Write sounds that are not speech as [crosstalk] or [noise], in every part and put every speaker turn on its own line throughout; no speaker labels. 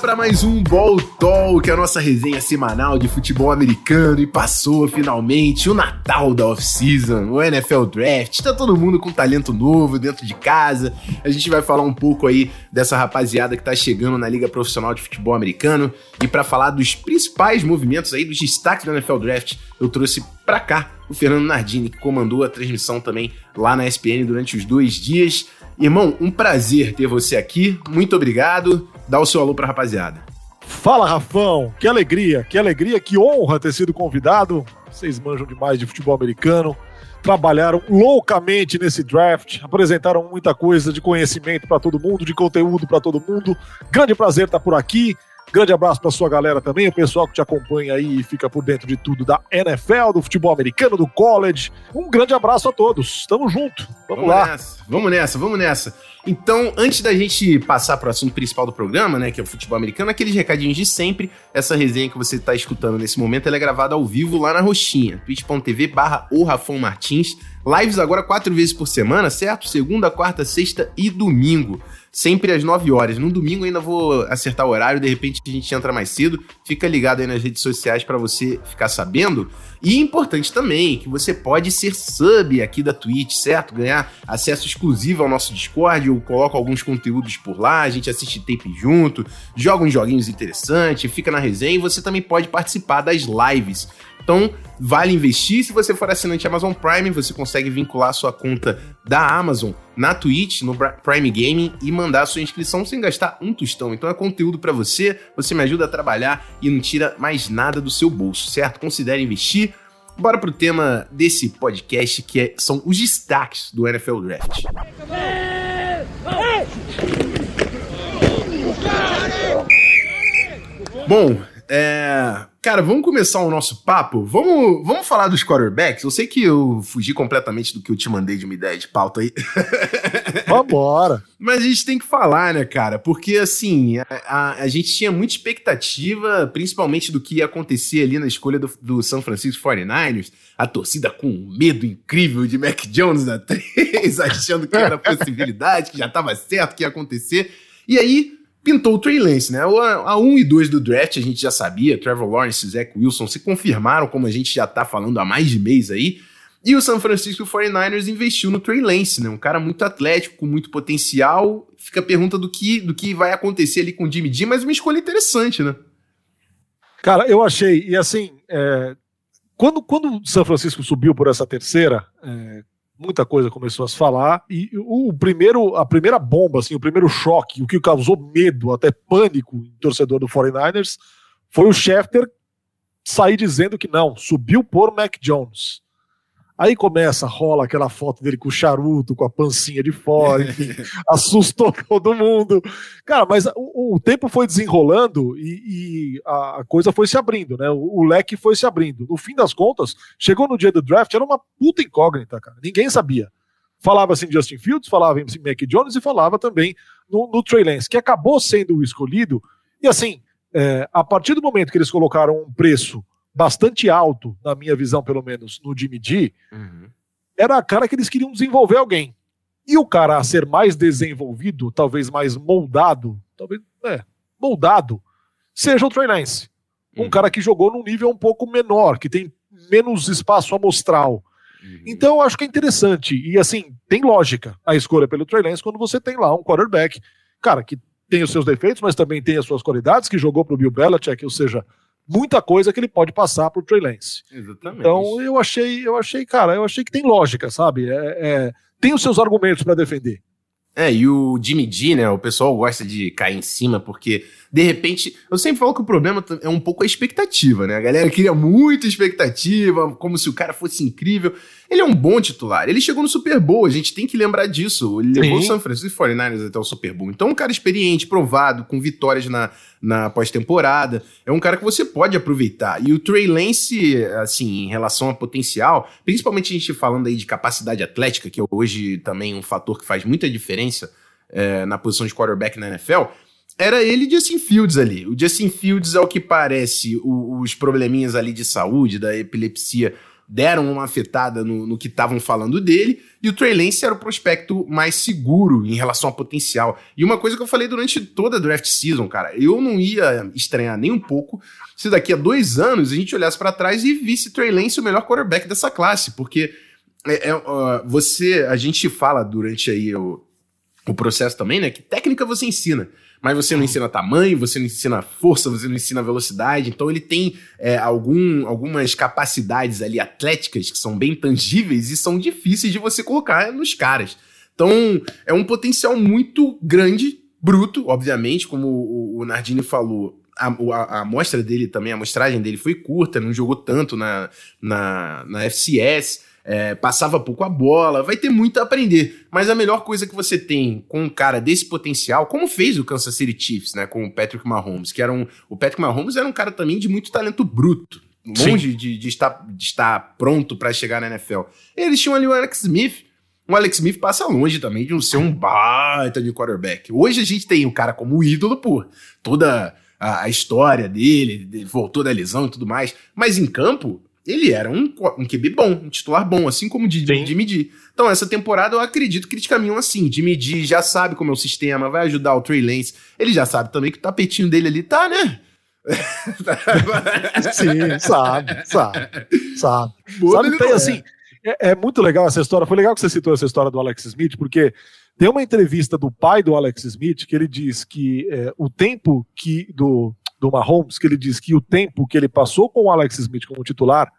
Para mais um Ball Talk, a nossa resenha semanal de futebol americano. E passou finalmente o Natal da off-season, o NFL Draft. Tá todo mundo com talento novo dentro de casa. A gente vai falar um pouco aí dessa rapaziada que tá chegando na Liga Profissional de Futebol Americano. E para falar dos principais movimentos aí, dos destaques do NFL Draft, eu trouxe pra cá o Fernando Nardini, que comandou a transmissão também lá na ESPN durante os dois dias. Irmão, um prazer ter você aqui. Muito obrigado. Dá o seu alô pra rapaziada.
Fala, Rafão! Que alegria, que alegria, que honra ter sido convidado. Vocês manjam demais de futebol americano. Trabalharam loucamente nesse draft, apresentaram muita coisa de conhecimento para todo mundo, de conteúdo para todo mundo. Grande prazer estar por aqui. Grande abraço para sua galera também, o pessoal que te acompanha aí e fica por dentro de tudo da NFL, do futebol americano, do college. Um grande abraço a todos. Tamo junto. Vamos, vamos lá.
Nessa. Vamos nessa, vamos nessa. Então, antes da gente passar para o assunto principal do programa, né, que é o futebol americano, aqueles recadinhos de sempre. Essa resenha que você está escutando nesse momento, ela é gravada ao vivo lá na Roxinha, twitch.tv barra o Rafão Martins. Lives agora quatro vezes por semana, certo? Segunda, quarta, sexta e domingo sempre às 9 horas. No domingo ainda vou acertar o horário, de repente a gente entra mais cedo. Fica ligado aí nas redes sociais para você ficar sabendo. E importante também que você pode ser sub aqui da Twitch, certo? Ganhar acesso exclusivo ao nosso Discord. Eu coloco alguns conteúdos por lá, a gente assiste tape junto, joga uns joguinhos interessantes, fica na resenha e você também pode participar das lives. Então, vale investir. Se você for assinante Amazon Prime, você consegue vincular sua conta da Amazon na Twitch, no Prime Gaming e mandar sua inscrição sem gastar um tostão. Então é conteúdo para você, você me ajuda a trabalhar e não tira mais nada do seu bolso, certo? Considere investir. Bora pro tema desse podcast que é, são os destaques do NFL Draft. Bom, é, Cara, vamos começar o nosso papo? Vamos, vamos falar dos quarterbacks? Eu sei que eu fugi completamente do que eu te mandei de uma ideia de pauta aí. [laughs]
Vambora!
Mas a gente tem que falar, né, cara? Porque, assim, a, a, a, gente tinha muita expectativa, principalmente do que ia acontecer ali na escolha do, do San Francisco 49ers. A torcida com um medo incrível de Mac Jones na 3, [laughs] achando que era [laughs] possibilidade, que já estava certo que ia acontecer. E aí, pintou o Trey Lance, né? A 1 e 2 do draft a gente já sabia, Trevor Lawrence e Zach Wilson se confirmaram, como a gente já tá falando há mais de mês aí. E o San Francisco 49ers investiu no Trey Lance, né? Um cara muito atlético, com muito potencial. Fica a pergunta do que, do que vai acontecer ali com o Jimmy G, mas uma escolha interessante, né?
Cara, eu achei, e assim, é, quando, quando o San Francisco subiu por essa terceira, é, muita coisa começou a se falar e o primeiro, a primeira bomba, assim, o primeiro choque, o que causou medo, até pânico em torcedor do 49ers, foi o Schefter sair dizendo que não, subiu por Mac Jones. Aí começa, rola aquela foto dele com o charuto, com a pancinha de fora, enfim, [laughs] assustou todo mundo. Cara, mas o, o tempo foi desenrolando e, e, a coisa foi se abrindo, né? O, o, leque foi se abrindo. No fim das contas, chegou no dia do draft, era uma puta incógnita, cara. Ninguém sabia. Falava assim Justin Fields, falava assim Mac Jones e falava também no, no Trey Lance, que acabou sendo o escolhido. E assim, é, a partir do momento que eles colocaram um preço bastante alto, na minha visão, pelo menos, no Jimmy G, uhum. era a cara que eles queriam desenvolver alguém. E o cara a ser mais desenvolvido, talvez mais moldado, talvez, é, moldado, seja o Trey Lance. Um uhum. cara que jogou num nível um pouco menor, que tem menos espaço amostral. Uhum. Então, eu acho que é interessante. E, assim, tem lógica a escolha pelo Trey Lance quando você tem lá um quarterback, cara, que tem os seus defeitos, mas também tem as suas qualidades, que jogou pro Bill Belichick, ou seja, muita coisa que ele pode passar pro Trey Lance. Exatamente. Então eu achei, eu achei, cara, eu achei que tem lógica, sabe? É, é tem os seus argumentos para defender.
É, e o Jimmy G, né? O pessoal gosta de cair em cima porque, de repente, eu sempre falo que o problema é um pouco a expectativa, né? A galera cria muita expectativa, como se o cara fosse incrível. Ele é um bom titular. Ele chegou no Super Bowl, a gente tem que lembrar disso. Ele Sim. levou o San Francisco 49ers até o Super Bowl. Então, um cara experiente, provado, com vitórias na, na pós-temporada. É um cara que você pode aproveitar. E o Trey Lance, assim, em relação a potencial, principalmente a gente falando aí de capacidade atlética, que é hoje também um fator que faz muita diferença é, na posição de quarterback na NFL, era ele e Justin Fields ali. O Justin Fields, ao que parece, o, os probleminhas ali de saúde, da epilepsia, deram uma afetada no, no que estavam falando dele, e o Trey Lance era o prospecto mais seguro em relação ao potencial. E uma coisa que eu falei durante toda a draft season, cara, eu não ia estranhar nem um pouco se daqui a dois anos a gente olhasse para trás e visse Trey Lance o melhor quarterback dessa classe, porque é, é, você, a gente fala durante aí o, o processo também, né, que técnica você ensina mas você não ensina tamanho, você não ensina força, você não ensina velocidade. Então ele tem é, algum, algumas capacidades ali atléticas que são bem tangíveis e são difíceis de você colocar nos caras. Então é um potencial muito grande, bruto, obviamente, como o, o Nardini falou. A, a, a amostra dele também, a amostragem dele foi curta, não jogou tanto na, na, na FCS é, passava pouco a bola, vai ter muito a aprender. Mas a melhor coisa que você tem com um cara desse potencial, como fez o Kansas City Chiefs, né, com o Patrick Mahomes, que era um, o Patrick Mahomes era um cara também de muito talento bruto, longe de, de, estar, de estar pronto para chegar na NFL. Eles tinham ali o Alex Smith, o Alex Smith passa longe também de ser um baita de quarterback. Hoje a gente tem o cara como ídolo por toda a, a história dele, voltou da lesão e tudo mais, mas em campo ele era um, um QB bom, um titular bom, assim como de, de, medir. Então, essa temporada eu acredito que eles caminham assim. De medir, já sabe como é o sistema, vai ajudar o Trey Lance. Ele já sabe também que o tapetinho dele ali tá, né? [laughs]
Sim, sabe, sabe, sabe. Boa, sabe, tem, assim, é, é, muito legal essa história. Foi legal que você citou essa história do Alex Smith, porque tem uma entrevista do pai do Alex Smith que ele diz que é, o tempo que do do Mahomes, que ele diz que o tempo que ele passou com o Alex Smith como titular,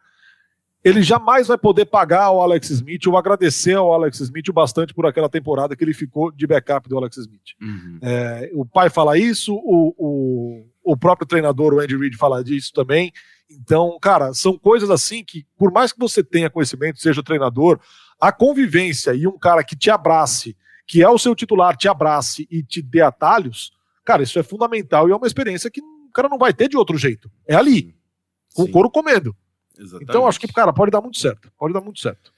ele jamais vai poder pagar ao Alex Smith ou agradecer ao Alex Smith o bastante por aquela temporada que ele ficou de backup do Alex Smith. Uhum. É, o pai fala isso, o, o, o próprio treinador, o Andy Reid, fala disso também. Então, cara, são coisas assim que, por mais que você tenha conhecimento, seja o treinador, a convivência e um cara que te abrace, que é o seu titular, te abrace e te dê atalhos, cara, isso é fundamental e é uma experiência que cara não vai ter de outro jeito. É ali, com Sim. o couro comendo. Exatamente. Então acho que, cara, pode dar muito certo. Pode dar muito certo.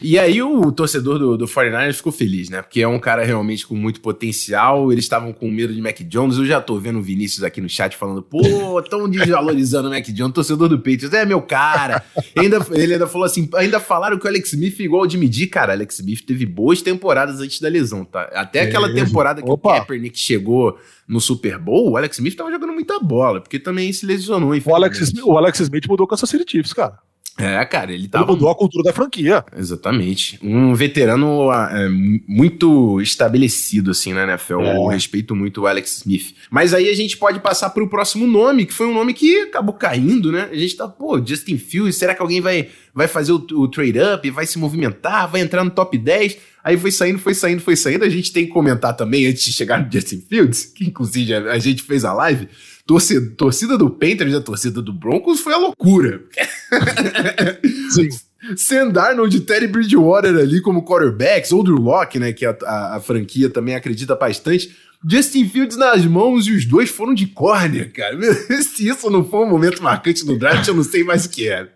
E aí o torcedor do, do 49ers ficou feliz, né? Porque é um cara realmente com muito potencial. Eles estavam com medo de Mac Jones. Eu já tô vendo o Vinícius aqui no chat falando, pô, tão desvalorizando o Mac Jones, torcedor do Patriots. É meu cara. ainda, ele ainda falou assim, ainda falaram que o Alex Smith é igual de medir. Cara, Alex Smith teve boas temporadas antes da lesão, tá? Até aquela temporada que Opa. o Kaepernick chegou no Super Bowl, o Alex Smith tava jogando muita bola, porque também se lesionou.
O Alex, o Alex Smith mudou com essa City Chiefs, cara.
É, cara, ele tava. Ele
mudou a cultura da franquia.
Exatamente. Um veterano é, muito estabelecido, assim, na NFL. É. Eu respeito muito o Alex Smith. Mas aí a gente pode passar pro próximo nome, que foi um nome que acabou caindo, né? A gente tá, pô, Justin Fields, será que alguém vai, vai fazer o, o trade-up, vai se movimentar, vai entrar no top 10? Aí foi saindo, foi saindo, foi saindo. A gente tem que comentar também, antes de chegar no Justin Fields, que inclusive a, a gente fez a live torcida, torcida do Panthers e a torcida do Broncos foi a loucura. [laughs] Sim. Sam Darnold e Terry Bridgewater ali como quarterbacks, ou Drew Locke, né, que a, a, a, franquia também acredita bastante. Justin Fields nas mãos e os dois foram de corner, cara. [laughs] Se isso não for um momento marcante no draft, eu não sei mais o que era.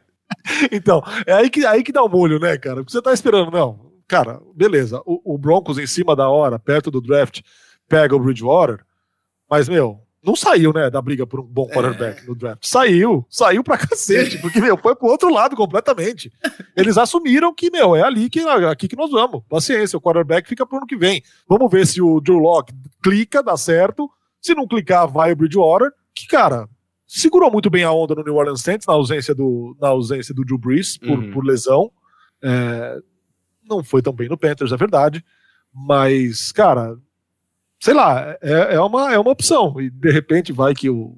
Então, é aí que, aí que dá o molho, né, cara? Porque você tá esperando, não. Cara, beleza, o, o Broncos em cima da hora, perto do draft, pega o Bridgewater, mas, meu, não saiu, né, da briga por um bom é. quarterback é. no draft. Saiu, saiu pra [laughs] cacete, porque, meu, foi pro outro lado completamente. Eles assumiram que, meu, é ali que, aqui que nós vamos. Paciência, o quarterback fica pro ano que vem. Vamos ver se o Drew Locke clica, dá certo. Se não clicar, vai o Bridgewater, que, cara, segurou muito bem a onda no New Orleans Saints, na ausência do, na ausência do Drew Brees, por, uhum. por lesão. É, não foi tão bem no Panthers, é verdade. Mas, cara, sei lá, é, é, uma, é uma opção. E de repente vai que o,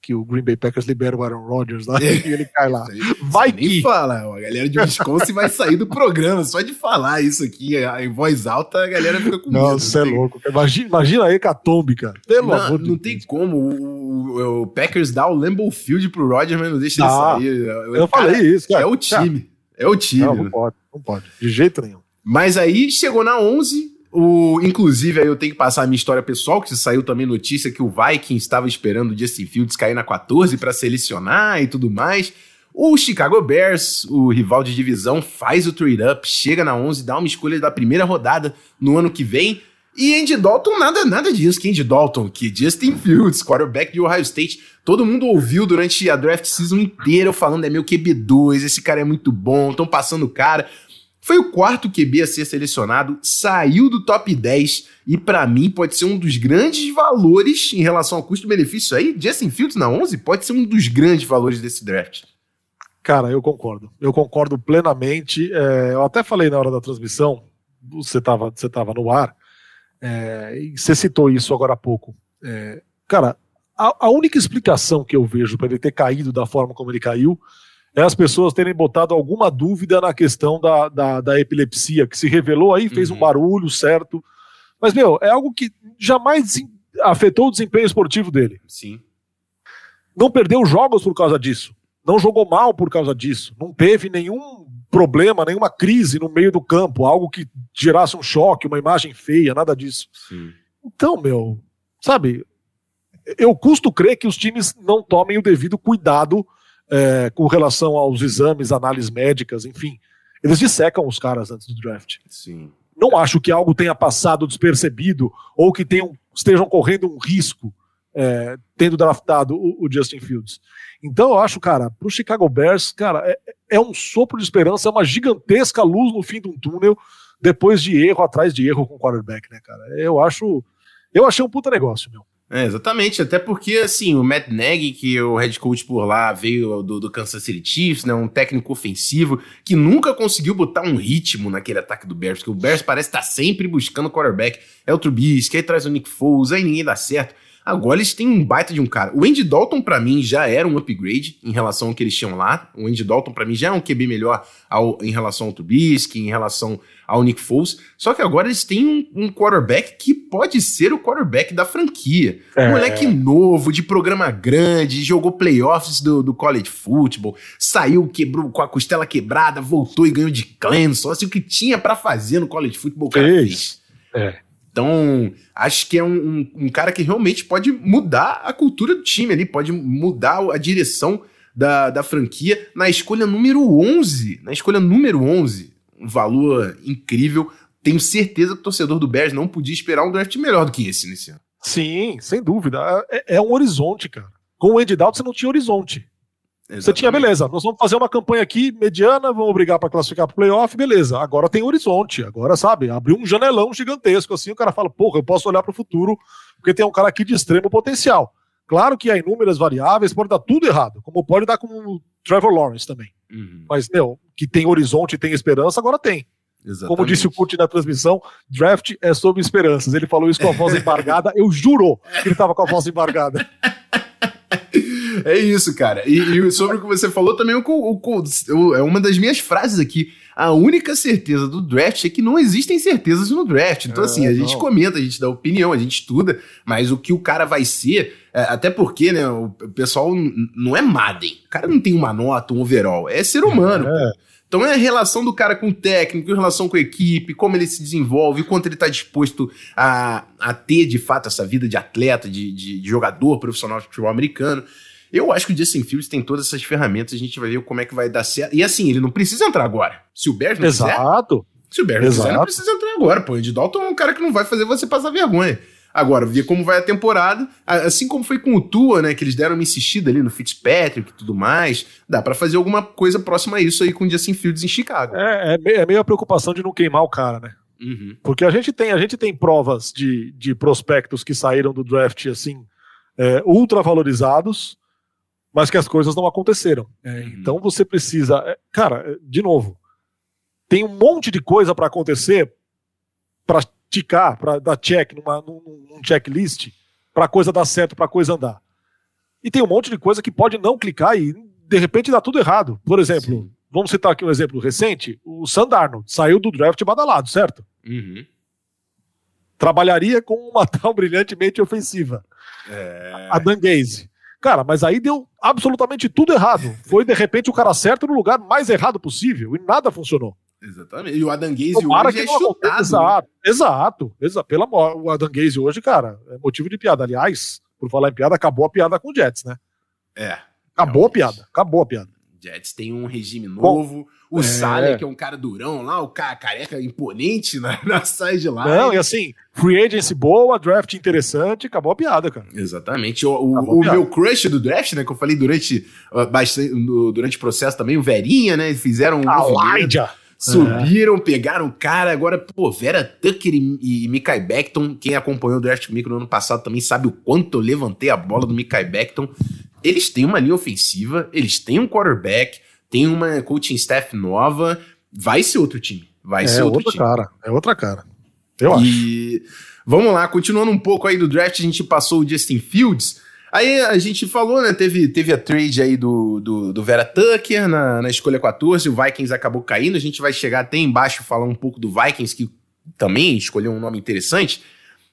que o Green Bay Packers libera o Aaron Rodgers lá [laughs] e ele cai lá.
Vai que. Nem fala, a galera de Wisconsin vai sair do programa. Só de falar isso aqui em voz alta, a galera fica com
medo. Não, você é louco. Imagina, imagina aí Catombe, cara.
Pelo não, amor Não tem como. O, o, Packers dá o Lambeau Field pro Rodgers, mas não deixa ele sair.
Eu cara, falei isso, cara.
É o time. Cara, é o time.
Não, não pode, não pode. De jeito nenhum.
Mas aí chegou na 11, o, inclusive, aí eu tenho que passar a minha história pessoal, que saiu também notícia que o Vikings estava esperando o Justin Fields cair na 14 para selecionar e tudo mais. O Chicago Bears, o rival de divisão, faz o trade-up, chega na 11, dá uma escolha da primeira rodada no ano que vem. E Andy Dalton, nada, nada disso. Que Andy Dalton, que Justin Fields, quarterback de Ohio State. Todo mundo ouviu durante a draft season inteira falando: é meu QB2, esse cara é muito bom, estão passando o cara. Foi o quarto QB a ser selecionado, saiu do top 10 e para mim pode ser um dos grandes valores em relação ao custo-benefício aí. Justin Fields na 11 pode ser um dos grandes valores desse draft.
Cara, eu concordo. Eu concordo plenamente. É, eu até falei na hora da transmissão, você estava você tava no ar, é, e você citou isso agora há pouco. É, cara, a, a, única explicação que eu vejo para ele ter caído da forma como ele caiu é as pessoas terem botado alguma dúvida na questão da, da, da epilepsia, que se revelou aí, fez uhum. um barulho, certo? Mas, meu, é algo que jamais afetou o desempenho esportivo dele.
Sim.
Não perdeu jogos por causa disso. Não jogou mal por causa disso. Não teve nenhum problema, nenhuma crise no meio do campo, algo que gerasse um choque, uma imagem feia, nada disso.
Sim.
Então, meu, sabe, eu custo crer que os times não tomem o devido cuidado é, com relação aos exames, análises médicas, enfim. Eles dissecam os caras antes do draft.
Sim.
Não acho que algo tenha passado despercebido ou que tenham, estejam correndo um risco é, tendo draftado o, o, Justin Fields. Então eu acho, cara, pro Chicago Bears, cara, é, é, um sopro de esperança, é uma gigantesca luz no fim de um túnel, depois de erro atrás de erro com o quarterback, né, cara? Eu acho. Eu achei um puta negócio, meu.
É, exatamente, até porque, assim, o Matt Nagy, que é o head coach por lá, veio do, do, Kansas City Chiefs, né, um técnico ofensivo, que nunca conseguiu botar um ritmo naquele ataque do Bears, porque o Bears parece estar sempre buscando quarterback, é o Trubisky, aí traz o Nick Foles, aí ninguém dá certo. Agora eles têm um baita de um cara. O Andy Dalton, para mim, já era um upgrade em relação ao que eles tinham lá. O Andy Dalton, para mim, já é um QB melhor ao, em relação ao Trubisky, em relação ao Nick Foles. Só que agora eles têm um, um quarterback que pode ser o quarterback da franquia. É. Um moleque novo, de programa grande, jogou playoffs do, do college football, saiu, quebrou com a costela quebrada, voltou e ganhou de Clemson. Assim, o que tinha para fazer no college football, cara fez.
É.
Então, acho que é um, um, um, cara que realmente pode mudar a cultura do time ali, pode mudar a direção da, da franquia na escolha número 11. Na escolha número 11. Um valor incrível. Tenho certeza que o torcedor do Bears não podia esperar um draft melhor do que esse nesse ano.
Sim, sem dúvida. É, é um horizonte, cara. Com o Andy Dalton você não tinha horizonte. Exatamente. Você tinha, beleza, nós vamos fazer uma campanha aqui mediana, vamos brigar para classificar para o playoff, beleza. Agora tem horizonte, agora sabe, abriu um janelão gigantesco assim, o cara fala, porra, eu posso olhar para o futuro, porque tem um cara aqui de extremo potencial. Claro que há inúmeras variáveis, pode dar tudo errado, como pode dar com o Trevor Lawrence também.
Uhum.
Mas, meu, que tem horizonte e tem esperança, agora tem.
Exatamente.
Como disse o Kurt na transmissão, draft é sobre esperanças. Ele falou isso com a voz [laughs] embargada, eu juro que ele estava com a voz embargada. [laughs]
É isso, cara. E, e, sobre o que você falou também, o, o, o, é uma das minhas frases aqui. A única certeza do draft é que não existem certezas no draft. Então, é, assim, a não. gente comenta, a gente dá opinião, a gente estuda, mas o que o cara vai ser, é, até porque, né, o pessoal não é Madden. O cara não tem uma nota, um overall. É ser humano. É. Então é a relação do cara com o técnico, a relação com a equipe, como ele se desenvolve, quanto ele está disposto a, a ter de fato essa vida de atleta, de, de, de jogador profissional de futebol americano. Eu acho que o Justin Fields tem todas essas ferramentas, a gente vai ver como é que vai dar certo. E assim, ele não precisa entrar agora. Se o Bears não
Exato.
quiser... Se o Bears não quiser, não precisa entrar agora, pô. O Andy Dalton é um cara que não vai fazer você passar vergonha. Agora, ver como vai a temporada, assim como foi com o Tua, né, que eles deram uma insistida ali no Fitzpatrick e tudo mais, dá para fazer alguma coisa próxima a isso aí com o Justin Fields em Chicago.
É, é, meio, é meio a preocupação de não queimar o cara, né?
Uhum.
Porque a gente tem, a gente tem provas de, de prospectos que saíram do draft assim, é, ultra valorizados, mas que as coisas não aconteceram. É, uhum. Então você precisa. É, cara, de novo, tem um monte de coisa para acontecer para ticar, para dar check numa, num, num checklist, para a coisa dar certo, para a coisa andar. E tem um monte de coisa que pode não clicar e de repente dá tudo errado. Por exemplo, Sim. vamos citar aqui um exemplo recente: o Sandarno saiu do draft badalado, certo?
Uhum.
Trabalharia com uma [laughs] tal brilhantemente ofensiva.
É...
A Dan Gaze. Cara, mas aí deu absolutamente tudo errado. Foi, de repente, o cara certo no lugar mais errado possível e nada funcionou.
Exatamente. E o Adam Gaze hoje é chutado.
Exato, né? exato, exato. Pela, o Adam Gaze hoje, cara, é motivo de piada. Aliás, por falar em piada, acabou a piada com o Jets, né?
É.
Acabou realmente. a piada, acabou a piada.
Jets tem um regime novo. Bom, o é. Saleh, que é um cara durão lá, o cara careca imponente na, [laughs] na lá.
Não, e assim, free agency boa, draft interessante, acabou a piada, cara.
Exatamente. O, o, o meu crush do draft, né, que eu falei durante, uh, bastante, durante o processo também, o Verinha, né, fizeram um
Elijah.
Subiram, é. pegaram o cara. Agora, pô, Vera Tucker e, e Mikai Beckton, quem acompanhou o draft comigo no ano passado também sabe o quanto eu levantei a bola do Mikai Beckton. Eles têm uma linha ofensiva, eles têm um quarterback, tem uma coaching staff nova. Vai ser outro time. Vai
é
ser outro
outra
time.
cara. É outra cara. Eu
e... acho. Vamos lá, continuando um pouco aí do draft, a gente passou o Justin Fields. Aí a gente falou, né? Teve, teve a trade aí do, do, do, Vera Tucker na, na escolha 14, o Vikings acabou caindo. A gente vai chegar até embaixo falar um pouco do Vikings, que também escolheu um nome interessante.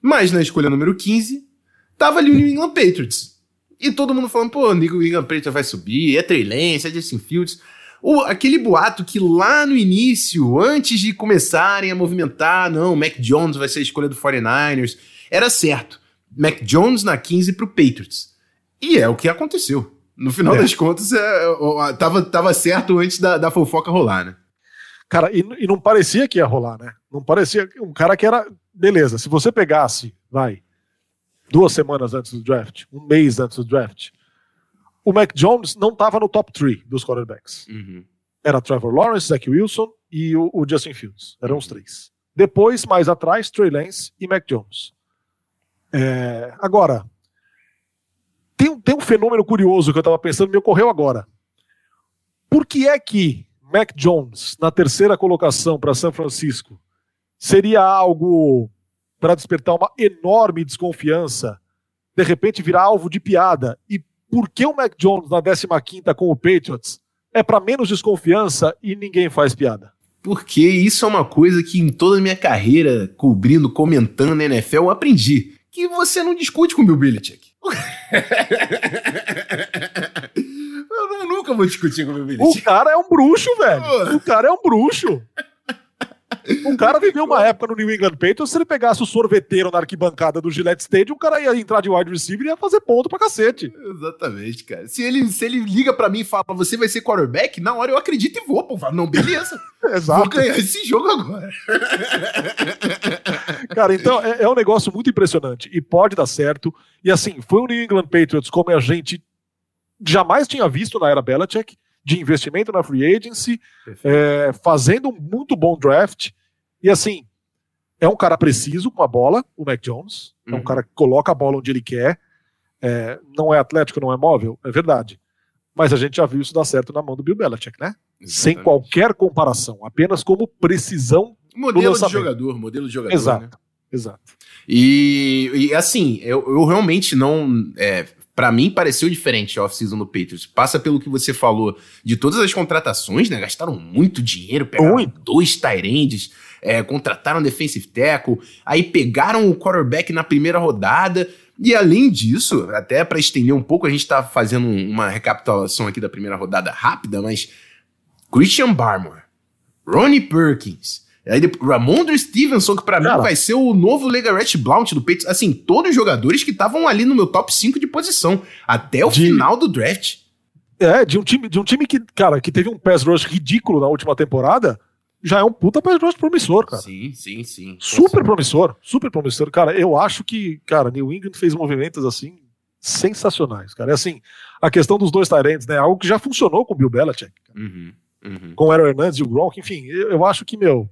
Mas na escolha número 15, tava ali o New England Patriots. E todo mundo falando, pô, o England Patriots vai subir, é Trey Lance, é Justin Fields. O, aquele boato que lá no início, antes de começarem a movimentar, não, Mac Jones vai ser a escolha do 49ers, era certo. Mac Jones na 15 pro Patriots. E é o que aconteceu. No final é. das contas, é, tava, tava certo antes da, da fofoca rolar, né?
Cara, e, e, não parecia que ia rolar, né? Não parecia. Um cara que era. Beleza, se você pegasse, vai, duas semanas antes do draft, um mês antes do draft, o Mac Jones não estava no top 3 dos quarterbacks. Uhum. Era Trevor Lawrence, Zach Wilson e o, o Justin Fields. Eram os três. Depois, mais atrás, Trey Lance e Mac Jones. É, agora, tem, tem um fenômeno curioso que eu estava pensando, me ocorreu agora. Por que é que Mac Jones, na terceira colocação para São Francisco, seria algo para despertar uma enorme desconfiança, de repente virar alvo de piada? E por que o Mac Jones na 15 com o Patriots é para menos desconfiança e ninguém faz piada?
Porque isso é uma coisa que em toda a minha carreira, cobrindo, comentando na NFL, eu aprendi que você não discute com o Bill Belichick. [laughs] eu, nunca vou discutir com o Bill Belichick.
O cara é um bruxo, velho. O cara é um bruxo. O [laughs] cara viveu uma época no New England Patriots, se ele pegasse o sorveteiro na arquibancada do Gillette Stadium, o cara ia entrar de wide receiver e ia fazer ponto pra cacete.
Exatamente, cara. Se ele, se ele liga pra mim e fala, você vai ser quarterback, na hora eu acredito e vou, pô. Não, beleza. [laughs]
Exato. Vou
ganhar esse jogo agora. [laughs]
cara, então é, é um negócio muito impressionante e pode dar certo. E assim, foi o New England Patriots como a gente jamais tinha visto na era Belichick de investimento na free agency, é, fazendo um muito bom draft. E assim, é um cara preciso com a bola, o Mac Jones. É um uhum. cara que coloca a bola onde ele quer. É, não é atlético, não é móvel, é verdade. Mas a gente já viu isso dar certo na mão do Bill Belichick, né? Exatamente. Sem qualquer comparação, apenas como precisão.
Modelo de jogador, modelo de jogador.
Exato.
Né?
Exato.
E, e, assim, eu, eu realmente não. É, para mim pareceu diferente a off-season do Patriots. Passa pelo que você falou de todas as contratações, né? Gastaram muito dinheiro, pegaram Oi. dois Tyrands, é, contrataram defensive tackle, aí pegaram o quarterback na primeira rodada. E além disso, até para estender um pouco, a gente tá fazendo uma recapitulação aqui da primeira rodada rápida, mas Christian Barmore, Ronnie Perkins, Aí depois, Ramondre Stevenson, que pra Cara. mim vai ser o novo Legarette Blount do Patriots. Assim, todos os jogadores que estavam ali no meu top 5 de posição, até o de... final do draft.
É, de um time, de um time que, cara, que teve um pass rush ridículo na última temporada, já é um puta pass rush promissor, cara.
Sim, sim, sim.
Super promissor, super promissor. Cara, eu acho que, cara, New England fez movimentos assim sensacionais, cara. É assim, a questão dos dois Tyrants, né? Algo que já funcionou com o Bill Belichick. Uhum, uhum. Com o Aaron Hernandez e o Gronk, enfim, eu, eu acho que, meu,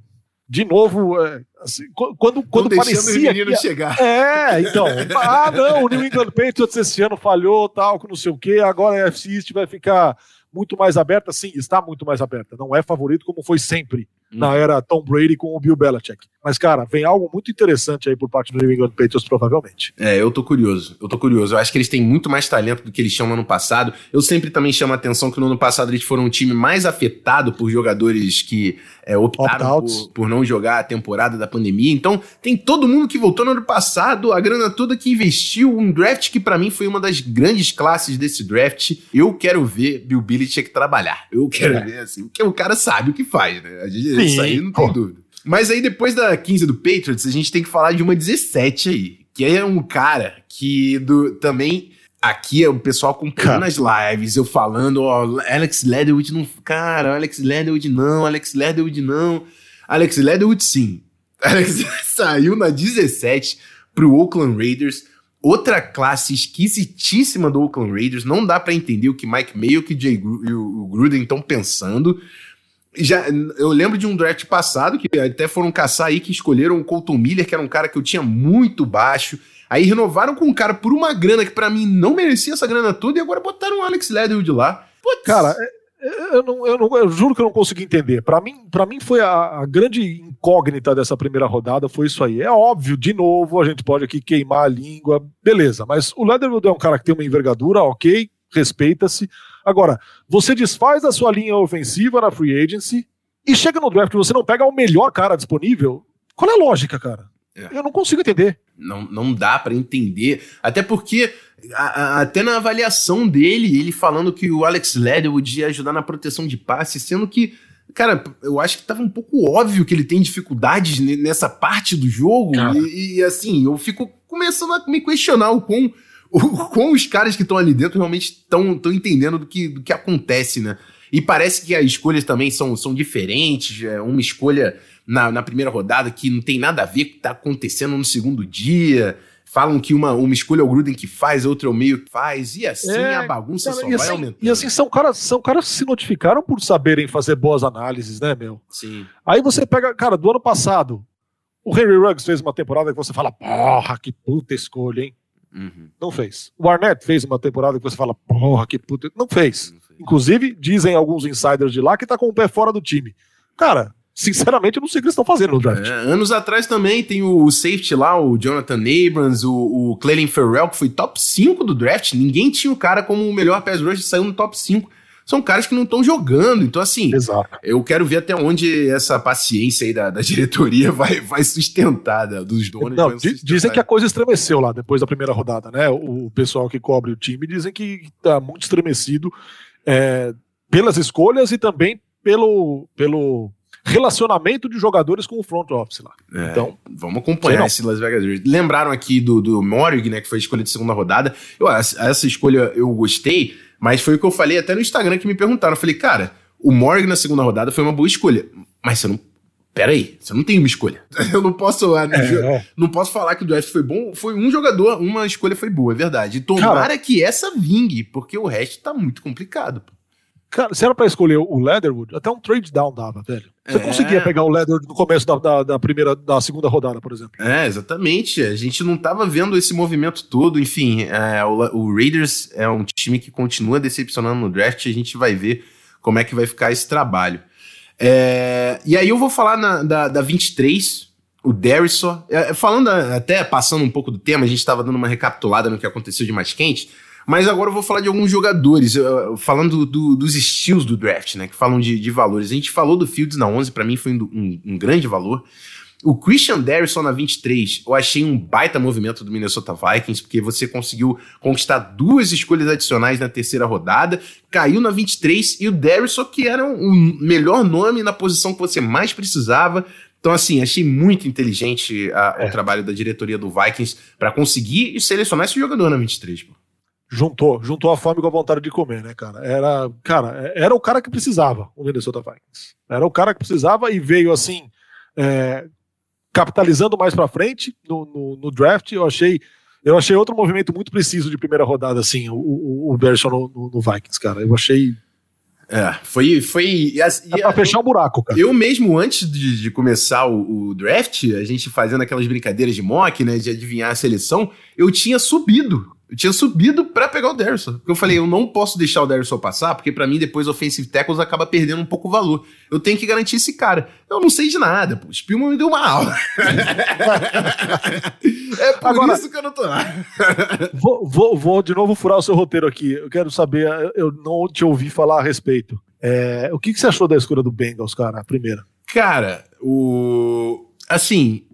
de novo, é, assim, quando, quando não parecia.
O que, chegar.
É, então. ah, não, o New England Patriots esse ano falhou, tal, com não sei o quê, agora a FC East vai ficar muito mais aberta. Sim, está muito mais aberta. Não é favorito como foi sempre na era Tom Brady com o Bill Belichick. Mas, cara, vem algo muito interessante aí por parte do New England Patriots, provavelmente.
É, eu tô curioso. Eu tô curioso. Eu acho que eles têm muito mais talento do que eles tinham no ano passado. Eu sempre também chamo a atenção que no ano passado eles foram um time mais afetado por jogadores que é, optaram por, por, não jogar a temporada da pandemia. Então, tem todo mundo que voltou no ano passado, a grana toda que investiu, um draft que para mim foi uma das grandes classes desse draft. Eu quero ver Bill Belichick trabalhar. Eu quero é. ver, assim, porque o cara sabe o que faz, né? A gente, Sim, isso aí não tem dúvida. Mas aí depois da 15 do Patriots, a gente tem que falar de uma 17 aí, que é um cara que do, também aqui é o pessoal acompanhando nas lives, eu falando, ó, Alex Leatherwood não, cara, Alex Leatherwood não, Alex Leatherwood não. Alex Leatherwood sim. [laughs] Alex saiu na 17 pro Oakland Raiders. Outra classe esquisitíssima do Oakland Raiders. Não dá para entender o que Mike Mayo e o Jay Gru e o Gruden estão pensando. Já, eu lembro de um draft passado que até foram caçar aí que escolheram o Colton Miller, que era um cara que eu tinha muito baixo. Aí renovaram com um cara por uma grana que para mim não merecia essa grana toda e agora botaram o Alex Leatherwood lá.
Putz. Cara, é, é, eu, não, eu, não, eu juro que eu não consegui entender. Para mim, para mim foi a, a, grande incógnita dessa primeira rodada foi isso aí. É óbvio, de novo, a gente pode aqui queimar a língua, beleza. Mas o Leatherwood é um cara que tem uma envergadura, ok, respeita-se. Agora, você desfaz a sua linha ofensiva na free agency e chega no draft e você não pega o melhor cara disponível. Qual é a lógica, cara? É. Eu não consigo entender.
Não, não dá para entender. Até porque, a, a, até na avaliação dele, ele falando que o Alex Leatherwood ia ajudar na proteção de passe, sendo que, cara, eu acho que tava um pouco óbvio que ele tem dificuldades nessa parte do jogo. E, e, assim, eu fico começando a me questionar o quão, o quão os caras que estão ali dentro realmente estão entendendo do que, do que acontece, né? E parece que as escolhas também são, são diferentes. É uma escolha na, na primeira rodada que não tem nada a ver com o que está acontecendo no segundo dia. Falam que uma, uma escolha é o Gruden que faz, outra é o meio que faz, e assim é, a bagunça cara, só vai
assim,
aumentando.
E assim, são caras, são caras que se notificaram por saberem fazer boas análises, né, meu?
Sim.
Aí você pega, cara, do ano passado, o Henry Ruggs fez uma temporada que você fala, porra, que puta escolha, hein? Uhum. Não fez. O Arnett fez uma temporada que você fala, porra, que puta. Não fez. Não. Inclusive, dizem alguns insiders de lá que tá com o pé fora do time. Cara, sinceramente, eu não sei o que eles estão fazendo no draft. É,
anos atrás também tem o safety lá, o Jonathan Abrams, o, o Clelin Ferrell, que foi top 5 do draft. Ninguém tinha o cara como o melhor pass rush saiu no top 5. São caras que não estão jogando. Então, assim,
Exato.
eu quero ver até onde essa paciência aí da, da [laughs] diretoria vai, vai sustentar, dos donos.
Não, dizem que a coisa estremeceu lá depois da primeira rodada, né? O, o pessoal que cobre o time dizem que está muito estremecido é, pelas escolhas e também pelo, pelo relacionamento de jogadores com o front office lá.
É, então, vamos acompanhar esse Las Vegas Raiders. Lembraram aqui do, do Morig, né, que foi a escolha de segunda rodada. Eu, essa escolha eu gostei, mas foi o que eu falei até no Instagram que me perguntaram. Eu falei, cara, o Morig na segunda rodada foi uma boa escolha, mas você não Pera aí, você não tem uma escolha. [laughs] Eu não posso, é, é. não posso falar que o draft foi bom. Foi um jogador, uma escolha foi boa, é verdade. E tomara Cara, que essa vingue, porque o resto tá muito complicado.
Cara, se era pra escolher o Leatherwood, até um trade down dava, velho. Você é. conseguia pegar o Leatherwood no começo da, da, da, primeira, da segunda rodada, por exemplo.
É, exatamente. A gente não tava vendo esse movimento todo. Enfim, é, o, o, Raiders é um time que continua decepcionando no draft. A gente vai ver como é que vai ficar esse trabalho. É, e aí eu vou falar na, da, da 23, o Derrisson. É, falando até, passando um pouco do tema, a gente estava dando uma recapitulada no que aconteceu de mais quente. Mas agora eu vou falar de alguns jogadores, falando do, dos estilos do draft, né? Que falam de, de, valores. A gente falou do Fields na 11, para mim foi um, um, um, grande valor. O Christian Derrisson na 23, eu achei um baita movimento do Minnesota Vikings, porque você conseguiu conquistar duas escolhas adicionais na terceira rodada, caiu na 23, e o Derrisson, que era o um melhor nome na posição que você mais precisava, então, assim, achei muito inteligente a, é. o trabalho da diretoria do Vikings para conseguir selecionar esse jogador na 23. Pô
juntou, juntou a fome com a vontade de comer, né, cara? Era, cara, era o cara que precisava, o Minnesota Vikings. Era o cara que precisava e veio assim, é, capitalizando mais para frente no, no, no, draft. Eu achei, eu achei outro movimento muito preciso de primeira rodada, assim, o, o, o Berson no, no, no Vikings, cara. Eu achei
é, foi. foi
e, pra fechar o buraco, cara.
Eu mesmo, antes de, de começar o, o, draft, a gente fazendo aquelas brincadeiras de mock, né? De adivinhar a seleção, eu tinha subido eu tinha subido para pegar o Derrisson. Porque eu falei, eu não posso deixar o Derrisson passar, porque para mim depois o offensive tackles acaba perdendo um pouco o valor. Eu tenho que garantir esse cara. Eu não sei de nada, pô. O Spielman me deu uma aula. [laughs] é por Agora, isso que eu não tô lá. [laughs]
vou, vou, vou, de novo furar o seu roteiro aqui. Eu quero saber, eu não te ouvi falar a respeito. É, o que, que você achou da escolha do Bengals, cara, a primeira?
Cara, o... Assim,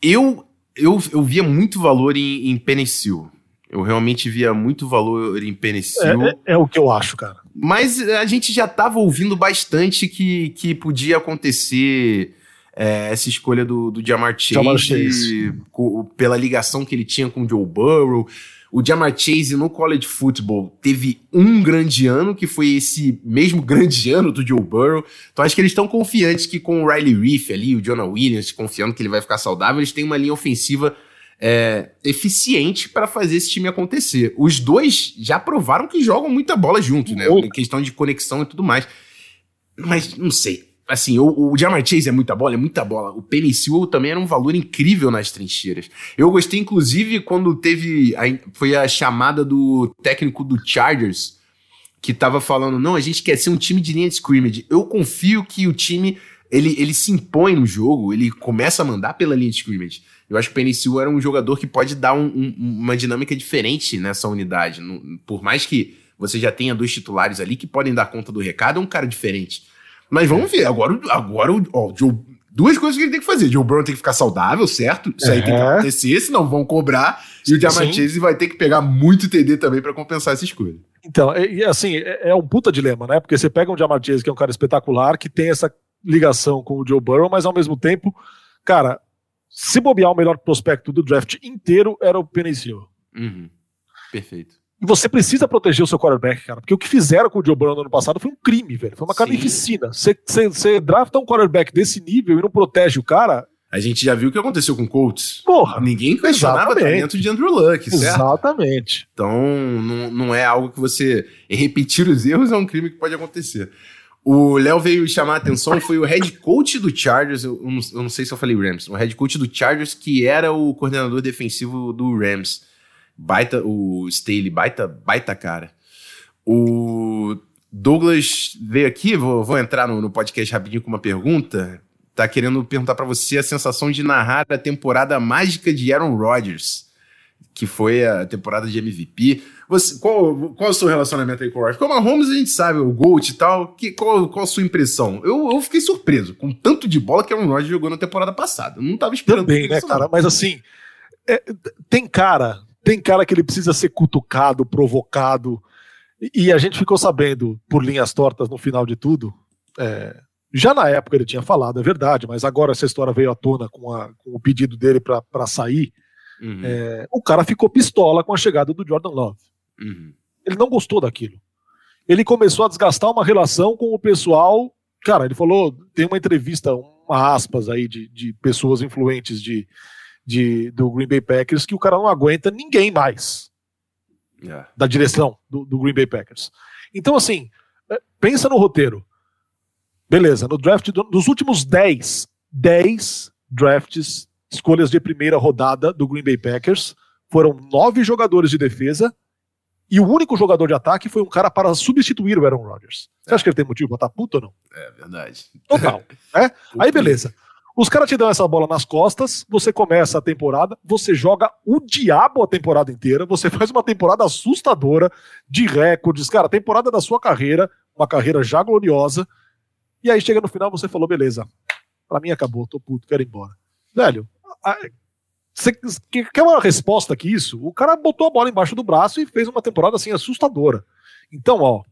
eu, eu, eu via muito valor em, em Penicil. Eu realmente via muito valor em.
É, é, é, o que eu acho, cara.
Mas a gente já estava ouvindo bastante que, que podia acontecer é, essa escolha do, do Jamar Chase, Jamar Chase. Com, pela ligação que ele tinha com o Joe Burrow. O Jamar Chase no college football teve um grande ano, que foi esse mesmo [laughs] grande ano do Joe Burrow. Então acho que eles estão confiantes que com o Riley Reef ali, o Jonah Williams, confiando que ele vai ficar saudável, eles têm uma linha ofensiva é, eficiente para fazer esse time acontecer. Os dois já provaram que jogam muita bola junto, né? Em questão de conexão e tudo mais. Mas não sei. Assim, o, o Jamar Chase é muita bola, é muita bola. O Penny Sewell também era um valor incrível nas trincheiras. Eu gostei, inclusive, quando teve. A, foi a chamada do técnico do Chargers, que tava falando: não, a gente quer ser um time de linha de scrimmage. Eu confio que o time ele, ele se impõe no jogo, ele começa a mandar pela linha de scrimmage. Eu acho que o Sewell era um jogador que pode dar um, um, uma dinâmica diferente nessa unidade. por mais que você já tenha dois titulares ali que podem dar conta do recado, é um cara diferente. Mas vamos ver. Agora, agora ó, Joe, duas coisas que ele tem que fazer. Joe Brown tem que ficar saudável, certo? Isso é. aí tem que é. acontecer, senão vão cobrar. E o Jamar Chase vai ter que pegar muito TD também para compensar essa escolha.
Então, e, assim, é, é, um puta dilema, né? Porque você pega um Jamar Chase, que é um cara espetacular, que tem essa ligação com o Joe Burrow, mas ao mesmo tempo, cara, se bobear o melhor prospecto do draft inteiro era o Penny
Uhum. Perfeito.
E você precisa proteger o seu quarterback, cara, porque o que fizeram com o Joe Burrow no ano passado foi um crime, velho. Foi uma carnificina. Você, você, você drafta um quarterback desse nível e não protege o cara.
A gente já viu o que aconteceu com o Colts.
Porra.
Ninguém questionava o talento de Andrew Luck, certo?
Exatamente.
Então, não, não é algo que você. Repetir os erros é um crime que pode acontecer. O Léo veio chamar a atenção, foi o head coach do Chargers, eu não, eu não, sei se eu falei Rams, o head coach do Chargers, que era o coordenador defensivo do Rams. Baita, o Staley, baita, baita cara. O Douglas veio aqui, vou, vou entrar no, no podcast rapidinho com uma pergunta. Tá querendo perguntar para você a sensação de narrar a temporada mágica de Aaron Rodgers, que foi a temporada de MVP. Você, qual, qual é o seu relacionamento aí com o Rodgers? Como a Holmes a gente sabe, o GOAT e tal, que, qual, qual a sua impressão? Eu, eu fiquei surpreso com tanto de bola que Aaron Rodgers jogou na temporada passada. Eu não tava esperando
Também, né, cara? Mas assim, é, tem cara, tem cara que ele precisa ser cutucado, provocado, e, e a gente ficou sabendo, por linhas tortas no final de tudo, é, já na época ele tinha falado, é verdade, mas agora essa história veio à tona com, a, com o pedido dele para sair. Uhum. É, o cara ficou pistola com a chegada do Jordan Love. Uhum. Ele não gostou daquilo. Ele começou a desgastar uma relação com o pessoal. Cara, ele falou, tem uma entrevista, uma aspas aí de, de pessoas influentes de, de, do Green Bay Packers que o cara não aguenta ninguém mais yeah. da direção do, do, Green Bay Packers. Então, assim, é, pensa no roteiro. Beleza, no draft do, dos últimos 10, 10 drafts, escolhas de primeira rodada do Green Bay Packers, foram nove jogadores de defesa e o único jogador de ataque foi um cara para substituir o Aaron Rodgers. Você acha que ele tem motivo para estar puto ou não?
É verdade.
Total. [laughs] né? Aí beleza. Os caras te dão essa bola nas costas, você começa a temporada, você joga o diabo a temporada inteira, você [laughs] faz uma temporada assustadora de recordes, cara, temporada da sua carreira, uma carreira já gloriosa, e aí chega no final você falou, beleza, pra mim acabou, tô puto, quero ir embora. Velho, você quer uma resposta que isso? O cara botou a bola embaixo do braço e fez uma temporada assim assustadora. Então, ó,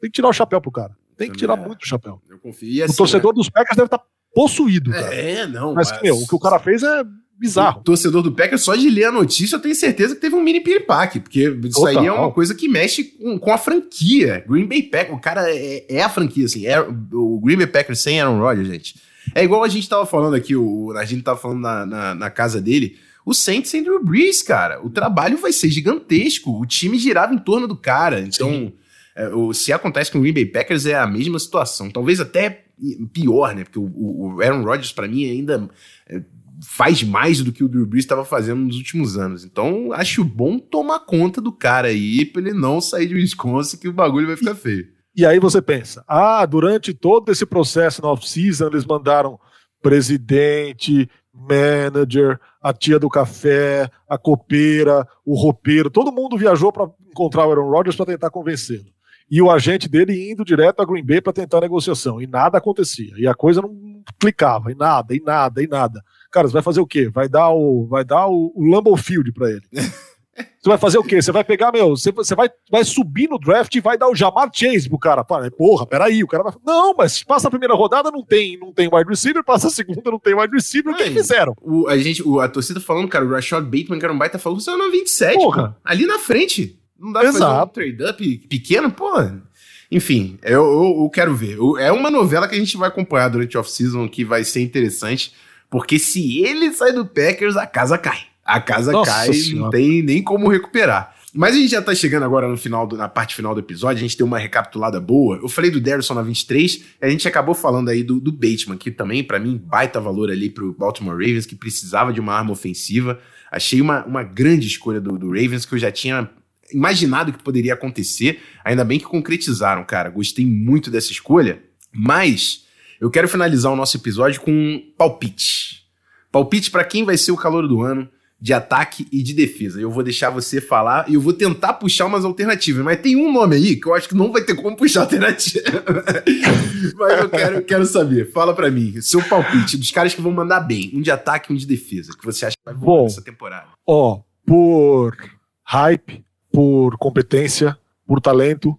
tem que tirar o chapéu pro cara. Tem que tirar é. muito o chapéu.
Eu confio.
Assim, o torcedor né? dos Packers deve estar tá possuído, cara.
É, não.
Mas, mas... Meu, o que o cara fez é bizarro. O
torcedor do Packers, só de ler a notícia, eu tenho certeza que teve um mini piripaque, porque isso Total. aí é uma coisa que mexe com, com, a franquia. Green Bay Packers, o cara é, é a franquia, assim. É, o Green Bay Packers sem Aaron Rodgers, gente é igual a gente tava falando aqui, o, gente tava falando na, na, na casa dele. O Saints sem Drew Brees, cara. O trabalho vai ser gigantesco. O time girava em torno do cara. Então, é, o, se acontece com o Green Bay Packers, é a mesma situação. Talvez até pior, né? Porque o, o Aaron Rodgers, para mim, ainda é, faz mais do que o Drew Brees estava fazendo nos últimos anos. Então, acho bom tomar conta do cara aí, pra ele não sair de Wisconsin, que o bagulho vai ficar feio.
E aí você pensa, ah, durante todo esse processo na off-season, eles mandaram presidente, manager, a tia do café, a copeira, o roupeiro, todo mundo viajou para encontrar o Aaron Rodgers para tentar convencê-lo. E o agente dele indo direto a Green Bay para tentar a negociação. E nada acontecia. E a coisa não clicava, e nada, e nada, e nada. Cara, você vai fazer o quê? Vai dar o, vai dar o, o Lambeau Field para ele. [laughs] Você vai fazer o quê? Você vai pegar, meu, você, você vai, vai subir no draft e vai dar o Jamar Chase pro cara. Fala, porra, peraí, o cara vai. Não, mas passa a primeira rodada, não tem, não tem wide receiver, passa a segunda, não tem wide receiver. O que fizeram?
O, a, gente, o, a torcida falando, cara, o Rashad Bateman, que era um baita, falou que você na 27. Porra. Ali na frente. Não dá pra Exato. fazer um trade-up pequeno, porra. Enfim, eu, eu, eu quero ver. Eu, é uma novela que a gente vai acompanhar durante off-season que vai ser interessante, porque se ele sai do Packers, a casa cai. A casa Nossa cai, não tem nem como recuperar. Mas a gente já tá chegando agora no final do, na parte final do episódio, a gente deu uma recapitulada boa. Eu falei do Derrisson na 23, a gente acabou falando aí do, do Bateman, que também, para mim, baita valor ali pro Baltimore Ravens, que precisava de uma arma ofensiva. Achei uma, uma grande escolha do, do Ravens, que eu já tinha imaginado que poderia acontecer. Ainda bem que concretizaram, cara. Gostei muito dessa escolha. Mas eu quero finalizar o nosso episódio com um palpite. Palpite para quem vai ser o calor do ano de ataque e de defesa. Eu vou deixar você falar e eu vou tentar puxar umas alternativas. Mas tem um nome aí que eu acho que não vai ter como puxar alternativa. [laughs] mas eu quero, quero saber. Fala para mim, seu palpite dos caras que vão mandar bem, um de ataque e um de defesa, que você acha que vai voar nessa temporada.
Ó, por hype, por competência, por talento,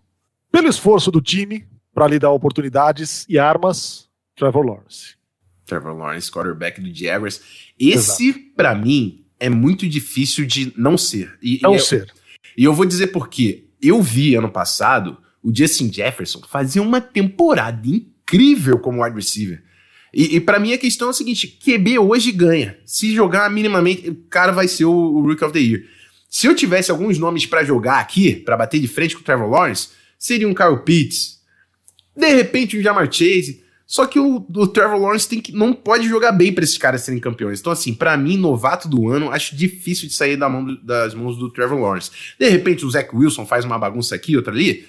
pelo esforço do time para lhe dar oportunidades e armas, Trevor Lawrence.
Trevor Lawrence, quarterback do Jaguars. Esse, para mim, é muito difícil de não ser.
E, não e ser.
e eu vou dizer por quê. Eu vi ano passado o Justin Jefferson fazer uma temporada incrível como wide receiver. E, e para mim a questão é a seguinte: QB hoje ganha. Se jogar minimamente, o cara vai ser o, o Rookie of the Year. Se eu tivesse alguns nomes para jogar aqui, para bater de frente com o Trevor Lawrence, seria um Kyle Pitts, de repente um Jamar Chase. Só que o, o Trevor Lawrence tem que, não pode jogar bem para esses caras serem campeões. Então, assim, para mim, novato do ano, acho difícil de sair da mão das mãos do Trevor Lawrence. De repente, o Zach Wilson faz uma bagunça aqui, outra ali.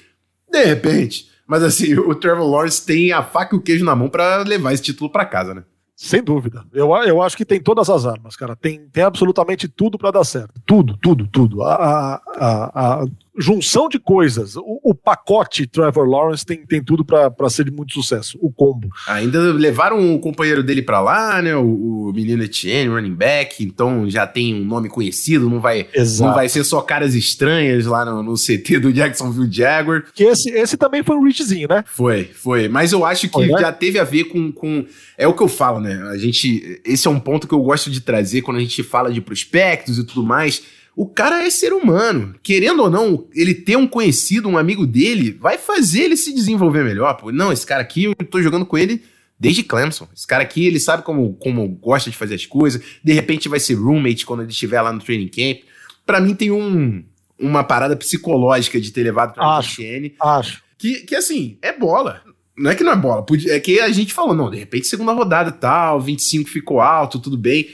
De repente. Mas, assim, o Trevor Lawrence tem a faca e o queijo na mão para levar esse título para casa, né?
Sem dúvida. Eu, eu acho que tem todas as armas, cara. Tem, tem absolutamente tudo para dar certo. Tudo, tudo, tudo. A, a, a junção de coisas. O, o, pacote Trevor Lawrence tem, tem tudo para ser de muito sucesso. O combo.
Ainda levaram o companheiro dele para lá, né? O, o, menino Etienne, running back. Então já tem um nome conhecido. Não vai, não vai ser só caras estranhas lá no, no CT do Jacksonville Jaguar.
Que esse, esse também foi um reachzinho, né?
Foi, foi. Mas eu acho que foi, né? já teve a ver com, com. É o que eu falo, né? A gente. Esse é um ponto que eu gosto de trazer quando a gente fala de prospectos e tudo mais o cara é ser humano. Querendo ou não, ele ter um conhecido, um amigo dele, vai fazer ele se desenvolver melhor. Pô. Não, esse cara aqui, eu tô jogando com ele desde Clemson. Esse cara aqui, ele sabe como, como gosta de fazer as coisas. De repente vai ser roommate quando ele estiver lá no training camp. Para mim tem um, uma parada psicológica de ter levado
pra acho,
TN.
Acho.
Que, que assim, é bola. Não é que não é bola, é que a gente falou, não, de repente segunda rodada tal, 25 ficou alto, tudo bem.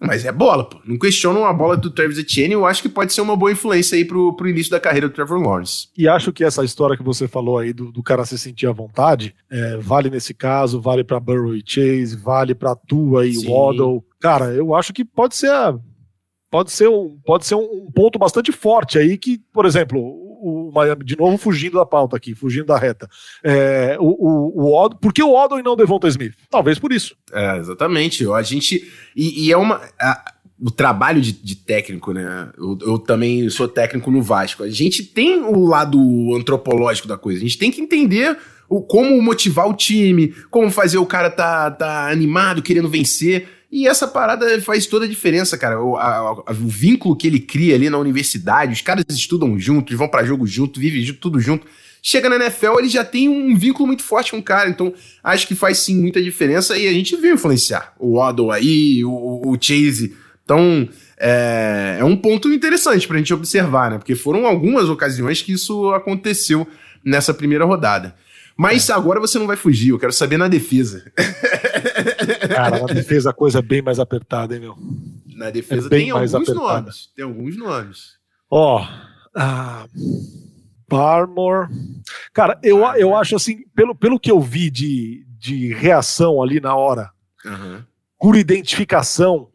Mas é bola, pô. Não questionam a bola do Travis Etienne. Eu acho que pode ser uma boa influência aí pro, pro início da carreira do Trevor Lawrence.
E acho que essa história que você falou aí do, do cara se sentir à vontade, é, vale nesse caso, vale para Burrow e Chase, vale para Tua e Sim. Waddle. Cara, eu acho que pode ser pode ser um, pode ser um ponto bastante forte aí que, por exemplo, o Miami, de novo fugindo da pauta aqui, fugindo da reta. É, o, o, o Odd, por que o Oddon e não o Devonta Smith? Talvez por isso.
É, exatamente. A gente. E, e é uma. A, o trabalho de, de técnico, né? Eu, eu, também sou técnico no Vasco. A gente tem o lado antropológico da coisa. A gente tem que entender o, como motivar o time, como fazer o cara tá, tá animado, querendo vencer. E essa parada faz toda a diferença, cara. O, a, a, o vínculo que ele cria ali na universidade, os caras estudam juntos, vão para jogo junto, vivem tudo junto. Chega na NFL, ele já tem um vínculo muito forte com o cara, então acho que faz sim muita diferença e a gente viu influenciar. O Waddle aí, o, o Chase. Então, é, é um ponto interessante pra gente observar, né? Porque foram algumas ocasiões que isso aconteceu nessa primeira rodada. Mas é. agora você não vai fugir, eu quero saber na defesa. [laughs]
Cara, na defesa a coisa é bem mais apertada, hein, meu?
Na defesa é tem alguns apertada. nomes. Tem alguns nomes.
Ó, oh, Barmore. Cara, eu, eu acho assim, pelo, pelo que eu vi de, de reação ali na hora, uhum. por identificação,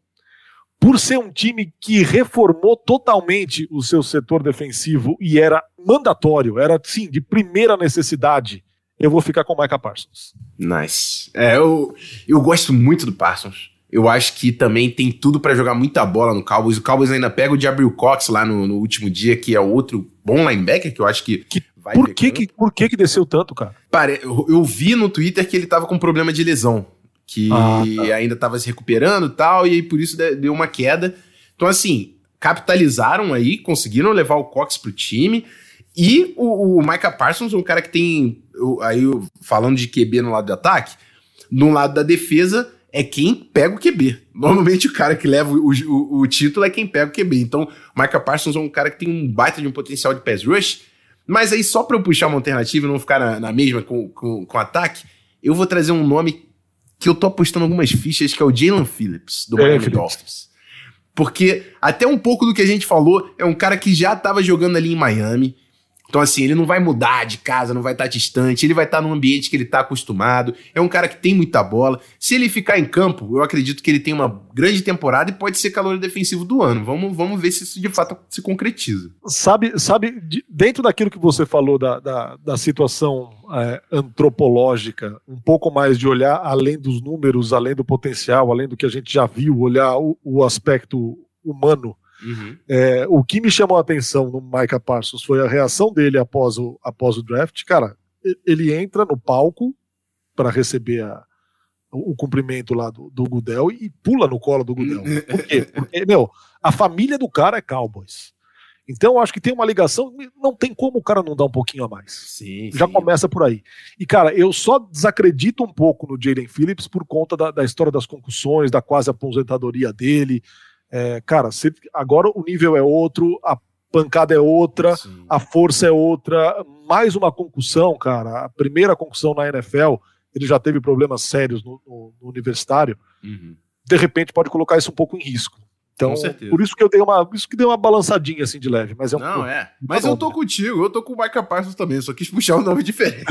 por ser um time que reformou totalmente o seu setor defensivo e era mandatório, era sim, de primeira necessidade eu vou ficar com o Micah Parsons.
Nice. É, eu, eu gosto muito do Parsons. Eu acho que também tem tudo para jogar muita bola no Cowboys. O Cowboys ainda pega o Jabril Cox lá no, no, último dia, que é outro bom linebacker, que eu acho que, que
vai por que, que Por que que desceu tanto, cara?
Pare, eu, eu, vi no Twitter que ele tava com problema de lesão. Que ah, tá. ainda tava se recuperando e tal, e aí por isso deu uma queda. Então, assim, capitalizaram aí, conseguiram levar o Cox pro time. E o, o Micah Parsons é um cara que tem. Aí falando de QB no lado do ataque, no lado da defesa, é quem pega o QB. Normalmente o cara que leva o, o, o título é quem pega o QB. Então, o Micah Parsons é um cara que tem um baita de um potencial de pass rush. Mas aí, só para eu puxar uma alternativa e não ficar na, na mesma com, com, com ataque, eu vou trazer um nome que eu tô apostando algumas fichas, que é o Jalen Phillips, do é, Miami Dolphins. Porque até um pouco do que a gente falou, é um cara que já estava jogando ali em Miami. Então, assim, ele não vai mudar de casa, não vai estar distante, ele vai estar num ambiente que ele está acostumado. É um cara que tem muita bola. Se ele ficar em campo, eu acredito que ele tem uma grande temporada e pode ser calor defensivo do ano. Vamos, vamos ver se isso de fato se concretiza.
Sabe, sabe dentro daquilo que você falou da, da, da situação é, antropológica, um pouco mais de olhar além dos números, além do potencial, além do que a gente já viu, olhar o, o aspecto humano Uhum. É, o que me chamou a atenção no Micah Parsons foi a reação dele após o, após o draft. Cara, ele entra no palco para receber a, o cumprimento lá do, do Gudel e pula no colo do Gudel. Por quê? Porque, meu, a família do cara é Cowboys. Então, acho que tem uma ligação. Não tem como o cara não dar um pouquinho a mais.
Sim,
Já
sim.
começa por aí. E, cara, eu só desacredito um pouco no Jaden Phillips por conta da, da história das concussões, da quase aposentadoria dele. É, cara, agora o nível é outro, a pancada é outra, Sim. a força é outra, mais uma concussão, cara. A primeira concussão na NFL, ele já teve problemas sérios no, no, no universitário. Uhum. De repente pode colocar isso um pouco em risco. Então, por isso que eu dei uma, isso que deu uma balançadinha assim de leve, mas é um
Não, pouco, é. Mas eu tô contigo, eu tô com o Micah Parsons também, só quis puxar um nome diferente.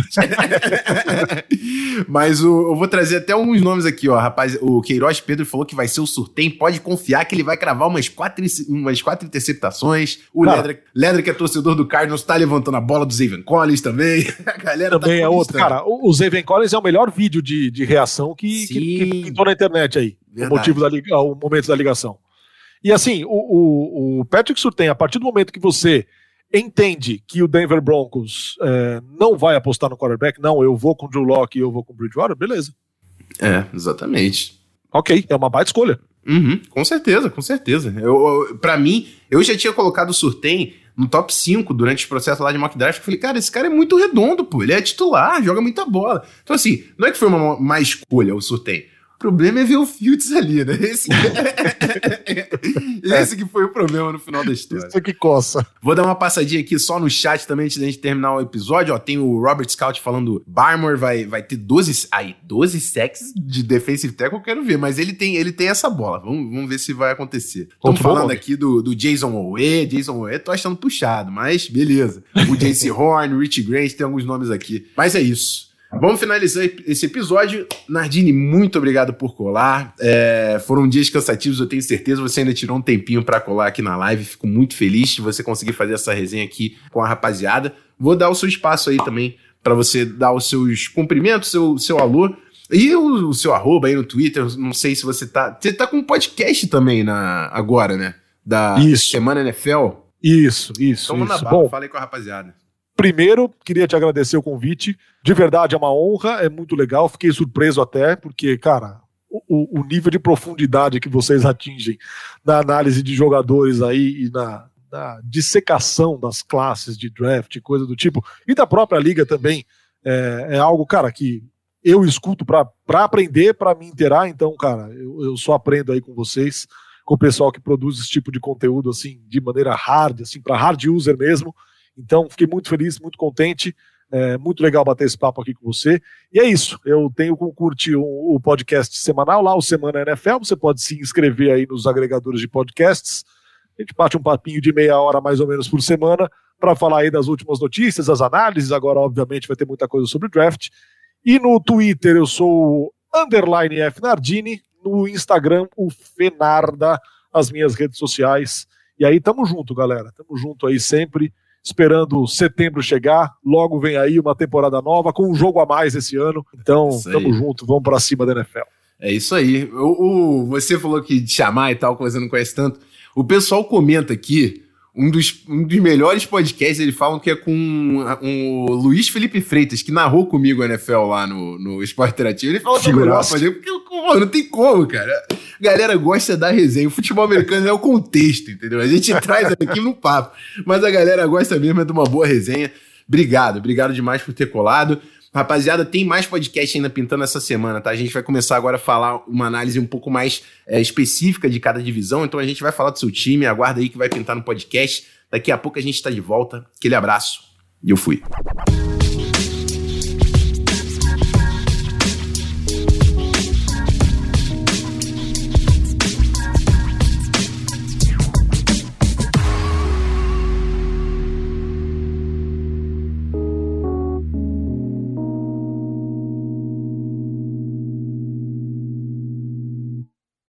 [laughs] mas o, eu vou trazer até alguns nomes aqui, ó, rapaz, o Queiroz Pedro falou que vai ser o Surtem, pode confiar que ele vai cravar umas quatro, umas quatro interceptações. O Ledra, que é torcedor do Cardinals, tá levantando a bola do Zaven Collins também. [laughs]
A galera também tá é outro. Cara, o, o Collins é o melhor vídeo de, de reação que, que, que pintou na internet aí. Verdade. O motivo da o momento da ligação. E assim, o, o, o Patrick Surtain, a partir do momento que você entende que o Denver Broncos é, não vai apostar no quarterback, não, eu vou com o Drew Locke e eu vou com o Bridgewater, beleza.
É, exatamente.
Ok, é uma baita escolha.
Uhum, com certeza, com certeza. Eu, eu, pra mim, eu já tinha colocado o Surtain no top 5 durante o processo lá de mock draft. Eu falei, cara, esse cara é muito redondo, pô. Ele é titular, joga muita bola. Então, assim, não é que foi uma má escolha o Surtain problema é ver o Fields ali, né? Esse, [laughs] Esse que foi o problema no final da história.
Isso que coça.
Vou dar uma passadinha aqui só no chat também antes da gente terminar o episódio. Ó, tem o Robert Scout falando Barmore vai, vai ter 12, aí, 12 sacks de defensive tackle, eu quero ver, mas ele tem, ele tem essa bola. Vamos, vamos ver se vai acontecer. Estamos falando aqui do, do Jason Owe, Jason Owe, tô achando puxado, mas beleza. O JC Horn, o Rich Grant, tem alguns nomes aqui. Mas é isso. Vamos finalizar esse episódio. Nardini, muito obrigado por colar. É, foram dias cansativos, eu tenho certeza. Você ainda tirou um tempinho para colar aqui na live. Fico muito feliz de você conseguir fazer essa resenha aqui com a rapaziada. Vou dar o seu espaço aí também para você dar os seus cumprimentos, seu, seu alô. E o, o, seu arroba aí no Twitter, não sei se você tá. Você tá com um podcast também na, agora, né? Da
isso.
Semana NFL.
Isso, isso.
Então manda bala, fala aí com a rapaziada.
Primeiro, queria te agradecer o convite. De verdade, é uma honra, é muito legal. Fiquei surpreso até, porque, cara, o, o nível de profundidade que vocês atingem na análise de jogadores aí e na, na dissecação das classes de draft, coisa do tipo, e da própria liga também, é, é algo, cara, que eu escuto para aprender, para me inteirar. Então, cara, eu, eu só aprendo aí com vocês, com o pessoal que produz esse tipo de conteúdo, assim, de maneira hard, assim, para hard user mesmo. Então, fiquei muito feliz, muito contente. É muito legal bater esse papo aqui com você. E é isso. Eu tenho como curtir o, o podcast semanal lá, o Semana NFL. Você pode se inscrever aí nos agregadores de podcasts. A gente bate um papinho de meia hora mais ou menos por semana para falar aí das últimas notícias, as análises. Agora, obviamente, vai ter muita coisa sobre draft. E no Twitter eu sou underline F Nardini, no Instagram o Fenarda, as minhas redes sociais. E aí tamo junto, galera. Tamo junto aí sempre esperando setembro chegar. Logo vem aí uma temporada nova com um jogo a mais esse ano. Então, tamo junto, vamos para cima da NFL.
É isso aí. O, o, você falou que de chamar e tal, você não conhece tanto. O pessoal comenta aqui um dos, um dos melhores podcasts, eles falam que é com um, o Luiz Felipe Freitas, que narrou comigo a NFL lá no, no Esporte Interativo. Ele falou é melhor fazer, porque pô, não tem como, cara. A galera gosta da resenha. O futebol americano é o contexto, entendeu? A gente traz aqui no papo. Mas a galera gosta mesmo é de uma boa resenha. Obrigado, obrigado demais por ter colado. Rapaziada, tem mais podcast ainda pintando essa semana, tá? A gente vai começar agora a falar uma análise um pouco mais é, específica de cada divisão. Então a gente vai falar do seu time, aguarda aí que vai pintar no podcast. Daqui a pouco a gente está de volta. Aquele abraço e eu fui.